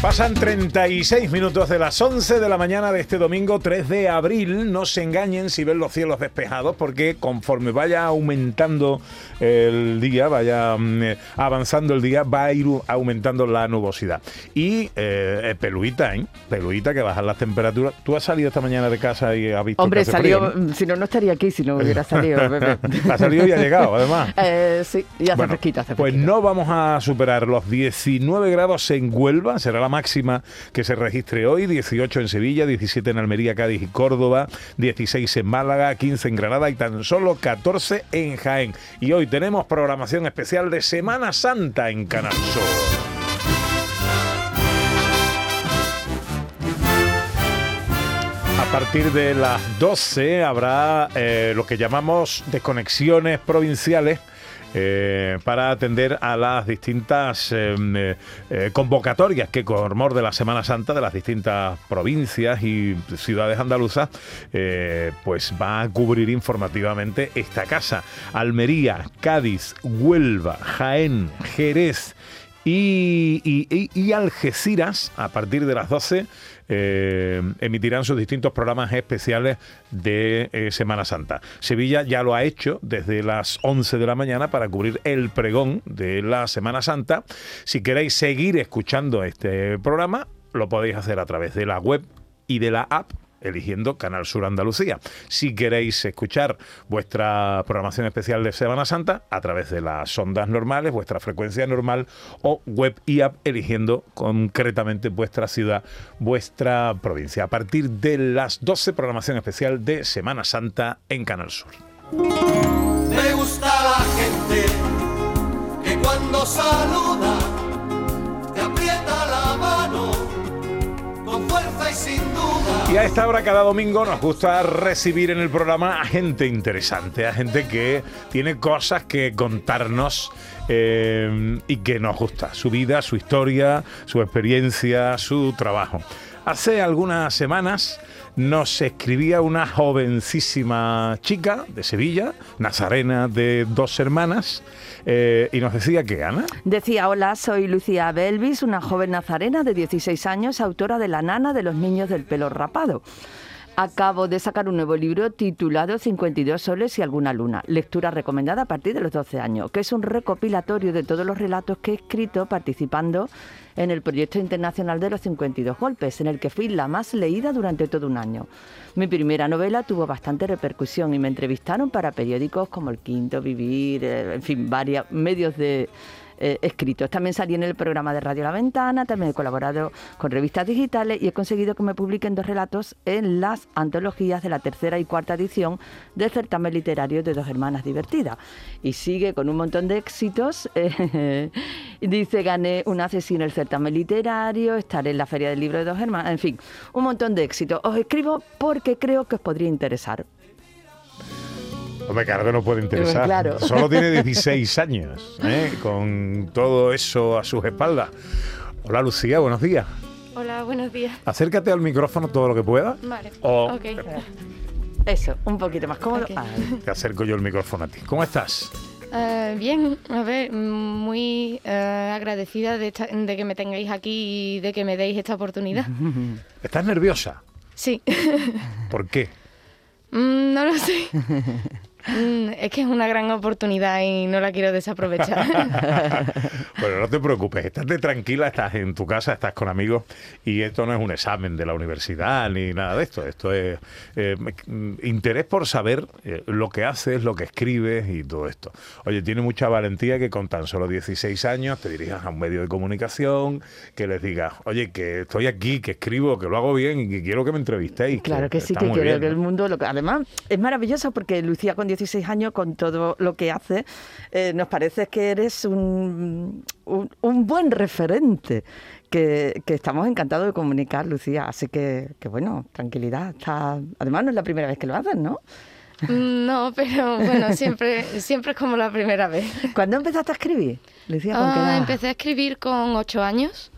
Pasan 36 minutos de las 11 de la mañana de este domingo 3 de abril. No se engañen si ven los cielos despejados porque conforme vaya aumentando el día, vaya mm, avanzando el día, va a ir aumentando la nubosidad. Y eh, peluita, ¿eh? Peluita que bajan las temperaturas. ¿Tú has salido esta mañana de casa y has visto Hombre, que hace salió, frío, ¿no? si no, no estaría aquí si no hubiera salido. Ha salido y ha llegado, además. Eh, sí, y hace Bueno, fresquito, hace pues no vamos a superar los 19 grados en Huelva, será la máxima que se registre hoy, 18 en Sevilla, 17 en Almería, Cádiz y Córdoba, 16 en Málaga, 15 en Granada y tan solo 14 en Jaén. Y hoy tenemos programación especial de Semana Santa en Canal Sur. A partir de las 12 habrá eh, lo que llamamos desconexiones provinciales. Eh, para atender a las distintas eh, eh, convocatorias que con de la Semana Santa de las distintas provincias y ciudades andaluzas pues va a cubrir informativamente esta casa. Almería, Cádiz, Huelva, Jaén, Jerez y, y- Algeciras, a partir de las 12, eh, emitirán sus distintos programas especiales de eh, Semana Santa. Sevilla ya lo ha hecho desde las 11 de la mañana para cubrir el pregón de la Semana Santa. Si queréis seguir escuchando este programa, lo podéis hacer a través de la web y de la app eligiendo Canal Sur Andalucía. Si queréis escuchar vuestra programación especial de Semana Santa a través de las ondas normales, vuestra frecuencia normal o web y app eligiendo concretamente vuestra ciudad, vuestra provincia. A partir de las 12 programación especial de Semana Santa en Canal Sur. Y a esta hora cada domingo nos gusta recibir en el programa a gente interesante, a gente que tiene cosas que contarnos eh, y que nos gusta, su vida, su historia, su experiencia, su trabajo. Hace algunas semanas nos escribía una jovencísima chica de Sevilla, nazarena de dos hermanas, eh, y nos decía que Ana, Decía, hola, soy Lucía Belvis, una joven nazarena de 16 años, autora de La nana de los niños del pelo rapado. Acabo de sacar un nuevo libro titulado 52 soles y alguna luna, lectura recomendada a partir de los 12 años, que es un recopilatorio de todos los relatos que he escrito participando en el proyecto internacional de los 52 golpes, en el que fui la más leída durante todo un año. Mi primera novela tuvo bastante repercusión y me entrevistaron para periódicos como El Quinto, Vivir, eh, en fin, varios medios de eh, escritos. También salí en el programa de Radio La Ventana, también he colaborado con revistas digitales y he conseguido que me publiquen dos relatos en las antologías de la tercera y cuarta edición del certamen literario de Dos Hermanas Divertidas. Y sigue con un montón de éxitos. eh, dice, gané una sesión en el certamen literario, estaré en la Feria del Libro de Dos Hermanas, en fin, un montón de éxitos. Os escribo porque creo que os podría interesar. Hombre, claro que no puede interesar. Claro. Solo tiene 16 años, ¿eh? con todo eso a sus espaldas. Hola Lucía, buenos días. Hola, buenos días. Acércate al micrófono todo lo que pueda. Vale. O Ok. Eso, un poquito más cómodo. Te acerco yo el micrófono a ti. ¿Cómo estás? Eh, bien, a ver, muy eh, agradecida de, esta- de que me tengáis aquí y de que me deis esta oportunidad. ¿Estás nerviosa? Sí, ¿Por qué? Mm, no lo sé. Mm, es que es una gran oportunidad y no la quiero desaprovechar. Bueno, no te preocupes, estate tranquila, estás en tu casa, estás con amigos y esto no es un examen de la universidad ni nada de esto. Esto es eh, mm, interés por saber eh, lo que haces, lo que escribes y todo esto. Oye, tiene mucha valentía que con tan solo 16 años te dirijas a un medio de comunicación, que les digas, oye, que estoy aquí, que escribo, que lo hago bien y que quiero que me entrevistéis. Claro que sí, que quiero bien, que el ¿no? mundo... Lo que, además, es maravilloso porque Lucía con 16 años, con todo lo que hace, eh, nos parece que eres un, un, un buen referente. Que, que estamos encantados de comunicar, Lucía. Así que, que bueno, tranquilidad. Está... Además, no es la primera vez que lo haces, ¿no? Mm, no, pero bueno, siempre, siempre es como la primera vez. ¿Cuándo empezaste a escribir, Lucía? ¿con qué Ah, empecé a escribir con ocho años,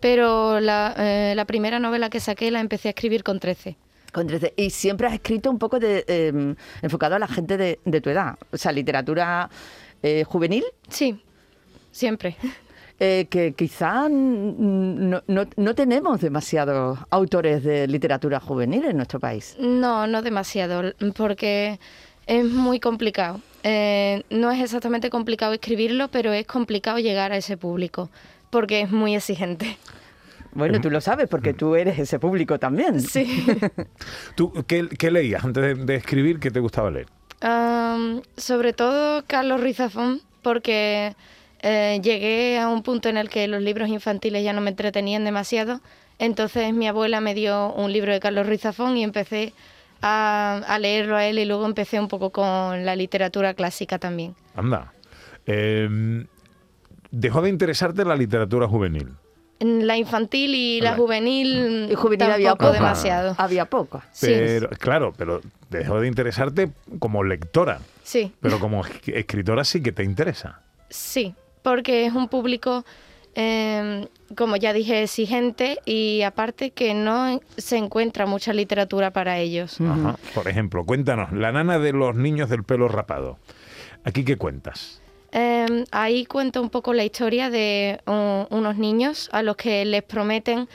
pero la, eh, la primera novela que saqué la empecé a escribir con 13. Con 13. Y siempre has escrito un poco de, eh, enfocado a la gente de, de tu edad. O sea, literatura eh, juvenil, Sí, siempre. eh, que quizá no, no- no tenemos demasiados autores de literatura juvenil en nuestro país. No, no demasiado, porque es muy complicado. Eh, no es exactamente complicado escribirlo, pero es complicado llegar a ese público, porque es muy exigente. Bueno, tú lo sabes porque tú eres ese público también. Sí. ¿Tú qué, qué leías antes de, de escribir? ¿Qué te gustaba leer? Sobre todo Carlos Ruiz Zafón, porque eh, llegué a un punto en el que los libros infantiles ya no me entretenían demasiado. Entonces mi abuela me dio un libro de Carlos Ruiz Zafón y empecé a, a leerlo a él y luego empecé un poco con la literatura clásica también. Anda. Eh, dejó de interesarte la literatura juvenil. En la infantil y la La- juvenil, Y juvenil tampoco había poco. demasiado. Había poco. Sí. Pero, claro, pero dejó de interesarte como lectora. Sí. Pero como es- escritora sí que te interesa. Sí, porque es un público, eh, como ya dije, exigente y aparte que no se encuentra mucha literatura para ellos. Ajá. Por ejemplo, cuéntanos, la nana de los niños del pelo rapado. ¿Aquí qué cuentas? Eh, ahí cuento un poco la historia de unos niños a los que les prometen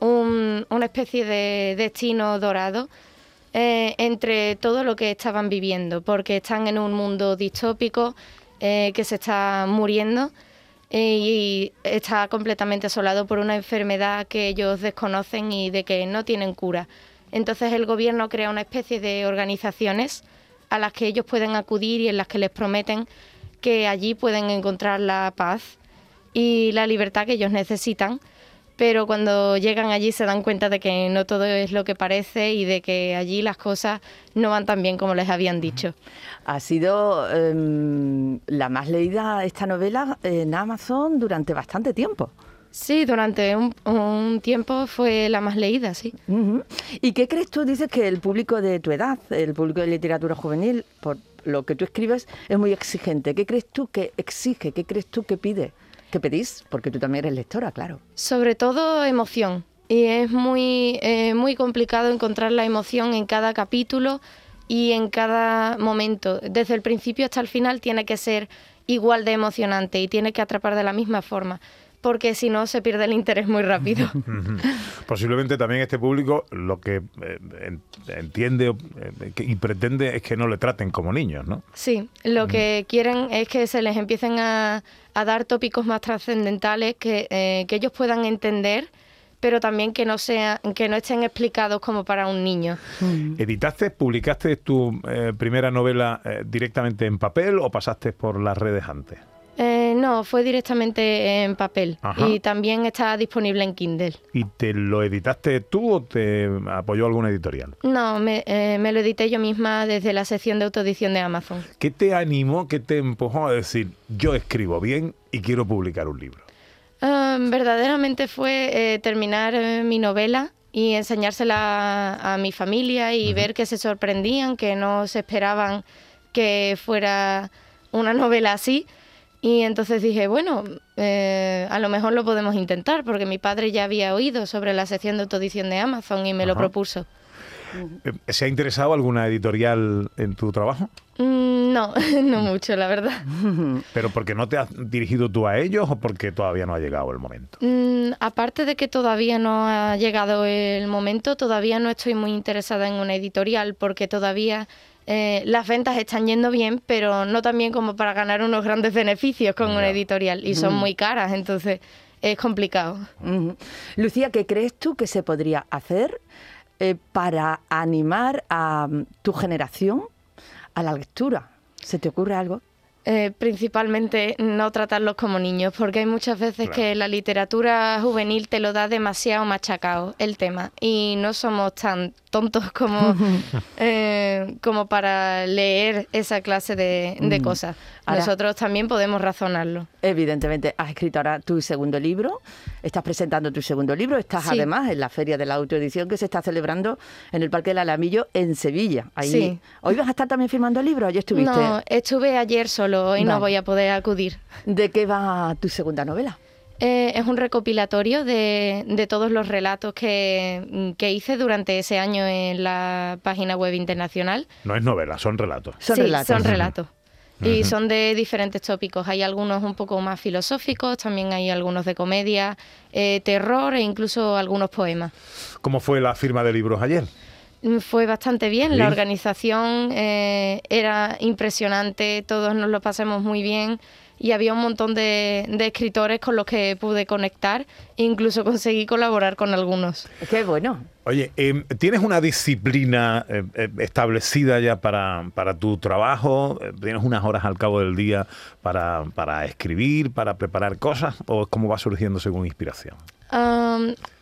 un- una especie de destino dorado eh, entre todo lo que estaban viviendo, porque están en un mundo distópico eh, que se está muriendo y está completamente asolado por una enfermedad que ellos desconocen y de que no tienen cura. Entonces el gobierno crea una especie de organizaciones a las que ellos pueden acudir y en las que les prometen que allí pueden encontrar la paz y la libertad que ellos necesitan, pero cuando llegan allí se dan cuenta de que no todo es lo que parece y de que allí las cosas no van tan bien como les habían dicho. Ha sido em, la más leída esta novela en Amazon durante bastante tiempo. Sí, durante un, un tiempo fue la más leída, sí. ¿Y qué crees tú? Dices que el público de tu edad, el público de literatura juvenil, por lo que tú escribes, es muy exigente. ¿Qué crees tú que exige? ¿Qué crees tú que pide? ¿Qué pedís? Porque tú también eres lectora, claro. Sobre todo emoción. Y es muy, eh, muy complicado encontrar la emoción en cada capítulo y en cada momento. Desde el principio hasta el final tiene que ser igual de emocionante y tiene que atrapar de la misma forma, porque si no se pierde el interés muy rápido. Posiblemente también este público lo que eh, en- entiende eh, y pretende es que no le traten como niños, ¿no? Sí, lo que quieren es que se les empiecen a, a dar tópicos más trascendentales que, eh, que ellos puedan entender, pero también que no, sea, que no estén explicados como para un niño. ¿Editaste, publicaste tu eh, primera novela eh, directamente en papel o pasaste por las redes antes? No, fue directamente en papel Ajá. y también está disponible en Kindle. ¿Y te lo editaste tú o te apoyó alguna editorial? No, me, eh, me lo edité yo misma desde la sección de autoedición de Amazon. ¿Qué te animó, qué te empujó a decir, yo escribo bien y quiero publicar un libro? Ah, verdaderamente fue eh, terminar eh, mi novela y enseñársela a, a mi familia y ver que se sorprendían, que no se esperaban que fuera una novela así. Y entonces dije, bueno, eh, a lo mejor lo podemos intentar, porque mi padre ya había oído sobre la sección de autoedición de Amazon y me lo propuso. Eh, ¿Se ha interesado alguna editorial en tu trabajo? Mm, no, no mucho, la verdad. ¿Pero porque no te has dirigido tú a ellos o porque todavía no ha llegado el momento? Mm, aparte de que todavía no ha llegado el momento, todavía no estoy muy interesada en una editorial porque todavía eh, las ventas están yendo bien, pero no tan bien como para ganar unos grandes beneficios con una editorial y son muy caras, entonces es complicado. Lucía, ¿qué crees tú que se podría hacer eh, para animar a mm, tu generación a la lectura? ¿Se te ocurre algo? Eh, principalmente no tratarlos como niños, porque hay muchas veces Claro. que la literatura juvenil te lo da demasiado machacado el tema y no somos tan tontos como, eh, como para leer esa clase de, de Mm. cosas. Ahora- Nosotros también podemos razonarlo. Evidentemente, has escrito ahora tu segundo libro, estás presentando tu segundo libro, estás Sí. además en la Feria de la Autoedición que se está celebrando en el Parque del Alamillo en Sevilla. Ahí, Sí. ¿Hoy vas a estar también firmando libros? ¿Ya estuviste? No, estuve ayer solo, hoy no voy a poder acudir. ¿De qué va tu segunda novela? Eh, es un recopilatorio de, de todos los relatos que, que hice durante ese año en la página web internacional. No es novela, son relatos. Son sí, relatos. son relatos. Y son de diferentes tópicos. Hay algunos un poco más filosóficos, también hay algunos de comedia, eh, terror e incluso algunos poemas. ¿Cómo fue la firma de libros ayer? Mm, Fue bastante bien, Sí. la organización eh, era impresionante, todos nos lo pasamos muy bien y había un montón de, de escritores con los que pude conectar incluso conseguí colaborar con algunos. Qué bueno. Oye, em, ¿tienes una disciplina eh, eh, establecida ya para, para tu trabajo? Eh, ¿Tienes unas horas al cabo del día para, para escribir, para preparar cosas? ¿O es como va surgiendo según inspiración?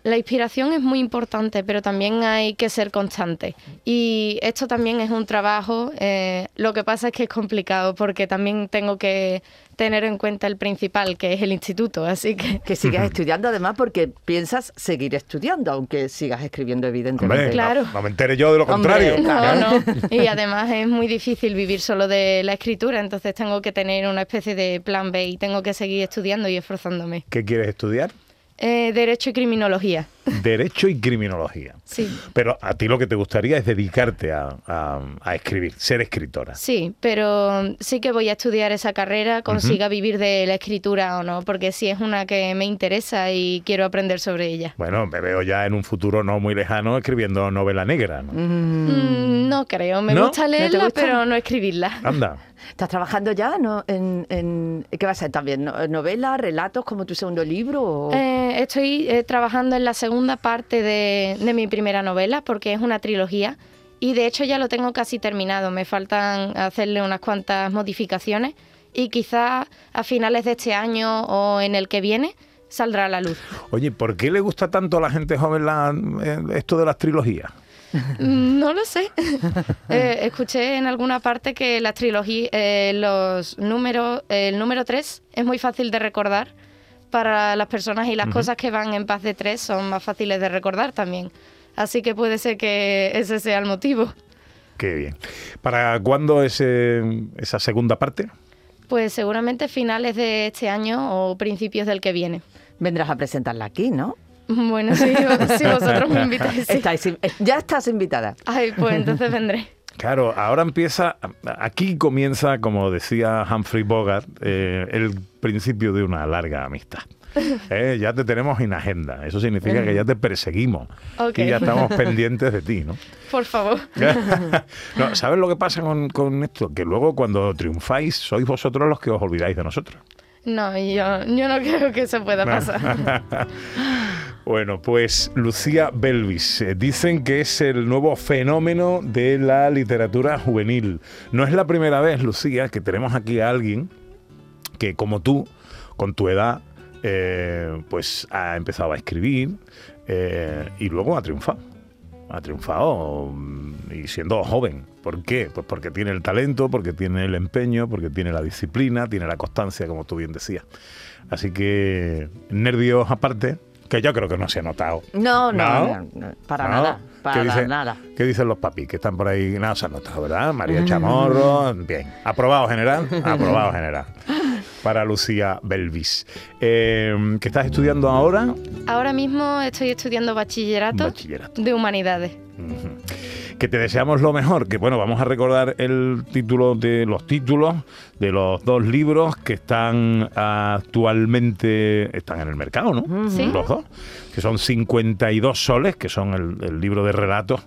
La inspiración es muy importante, pero también hay que ser constante. Y esto también es un trabajo. eh, lo que pasa es que es complicado porque también tengo que tener en cuenta el principal, que es el instituto. Así que Que sigas estudiando además porque piensas seguir estudiando, aunque sigas escribiendo evidentemente. Hombre, Claro. no, no me entere yo de lo Hombre, contrario. No, no. Y además es muy difícil vivir solo de la escritura, entonces tengo que tener una especie de plan B y tengo que seguir estudiando y esforzándome. ¿Qué quieres estudiar? Eh, Derecho y criminología. Derecho y criminología. Sí. Pero a ti lo que te gustaría es dedicarte a, a- a escribir, ser escritora. Sí, pero sí que voy a estudiar esa carrera, consiga vivir de la escritura o no, porque sí es una que me interesa y quiero aprender sobre ella. Bueno, me veo ya en un futuro no muy lejano escribiendo novela negra. ¿no? Mm, no creo, me ¿No? gusta ¿No te leerla, gusta? pero no escribirla. Anda. ¿Estás trabajando ya no, en, en- ¿Qué va a ser también? ¿No- ¿Novelas, relatos como tu segundo libro? o- Eh, estoy eh, trabajando en la segunda parte de, de mi primera novela porque es una trilogía y de hecho ya lo tengo casi terminado. Me faltan hacerle unas cuantas modificaciones y quizá a finales de este año o en el que viene saldrá a la luz. Oye, ¿por qué le gusta tanto a la gente joven la- eh, esto de las trilogías? Mm, No lo sé. Eh, escuché en alguna parte que las trilogías, los números, el número 3 es muy fácil de recordar para las personas y las cosas que van en paz de 3 son más fáciles de recordar también. Así que puede ser que ese sea el motivo. Qué bien. ¿Para cuándo ese, esa segunda parte? Pues seguramente finales de este año o principios del que viene. Vendrás a presentarla aquí, ¿no? Bueno, si, si vosotros me invitáis. sí. Estáis ya estás invitada. Ay, pues entonces vendré. Claro, ahora empieza, aquí comienza, como decía Humphrey Bogart, eh, el principio de una larga amistad. Eh, ya te tenemos en agenda, eso significa que ya te perseguimos Ok. y ya estamos pendientes de ti, ¿no? Por favor. no, ¿Sabes lo que pasa con, con esto? Que luego cuando triunfáis sois vosotros los que os olvidáis de nosotros. No, yo, yo no creo que eso pueda pasar. Bueno, pues Lucía Belvis, eh, dicen que es el nuevo fenómeno de la literatura juvenil. No es la primera vez, Lucía, que tenemos aquí a alguien que como tú, con tu edad, eh, pues ha empezado a escribir eh, y luego ha triunfado. Ha triunfado mm, y siendo joven. ¿Por qué? Pues porque tiene el talento, porque tiene el empeño, porque tiene la disciplina, tiene la constancia, como tú bien decías. Así que, nervios aparte, que yo creo que no se ha notado. No, no, ¿No? no, no, para ¿No? nada, ¿Qué para dice- nada. ¿Qué dicen los papis que están por ahí? Nada, se ha notado, ¿verdad? María Chamorro, bien. Aprobado general, aprobado general. Para Lucía Belvis. Eh, ¿Qué estás estudiando ahora? Ahora mismo estoy estudiando bachillerato, Bachillerato. de humanidades. Que te deseamos lo mejor, que bueno, vamos a recordar el título de los títulos de los dos libros que están actualmente, están en el mercado, ¿no? Sí. Los dos, que son 52 soles, que son el, el libro de relatos,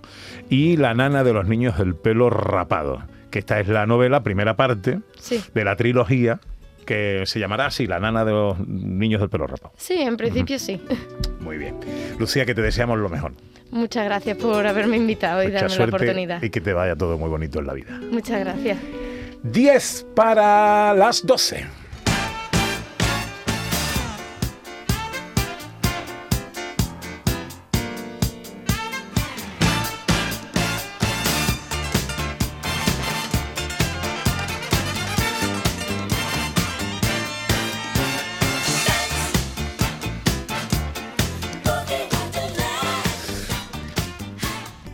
y La nana de los niños del pelo rapado, que esta es la novela, primera parte, Sí. de la trilogía, que se llamará así, La nana de los niños del pelo rapado. Sí, en principio sí. Muy bien. Lucía, que te deseamos lo mejor. Muchas gracias por haberme invitado y Mucha darme la oportunidad. y que te vaya todo muy bonito en la vida. Muchas gracias. 10 para las 12.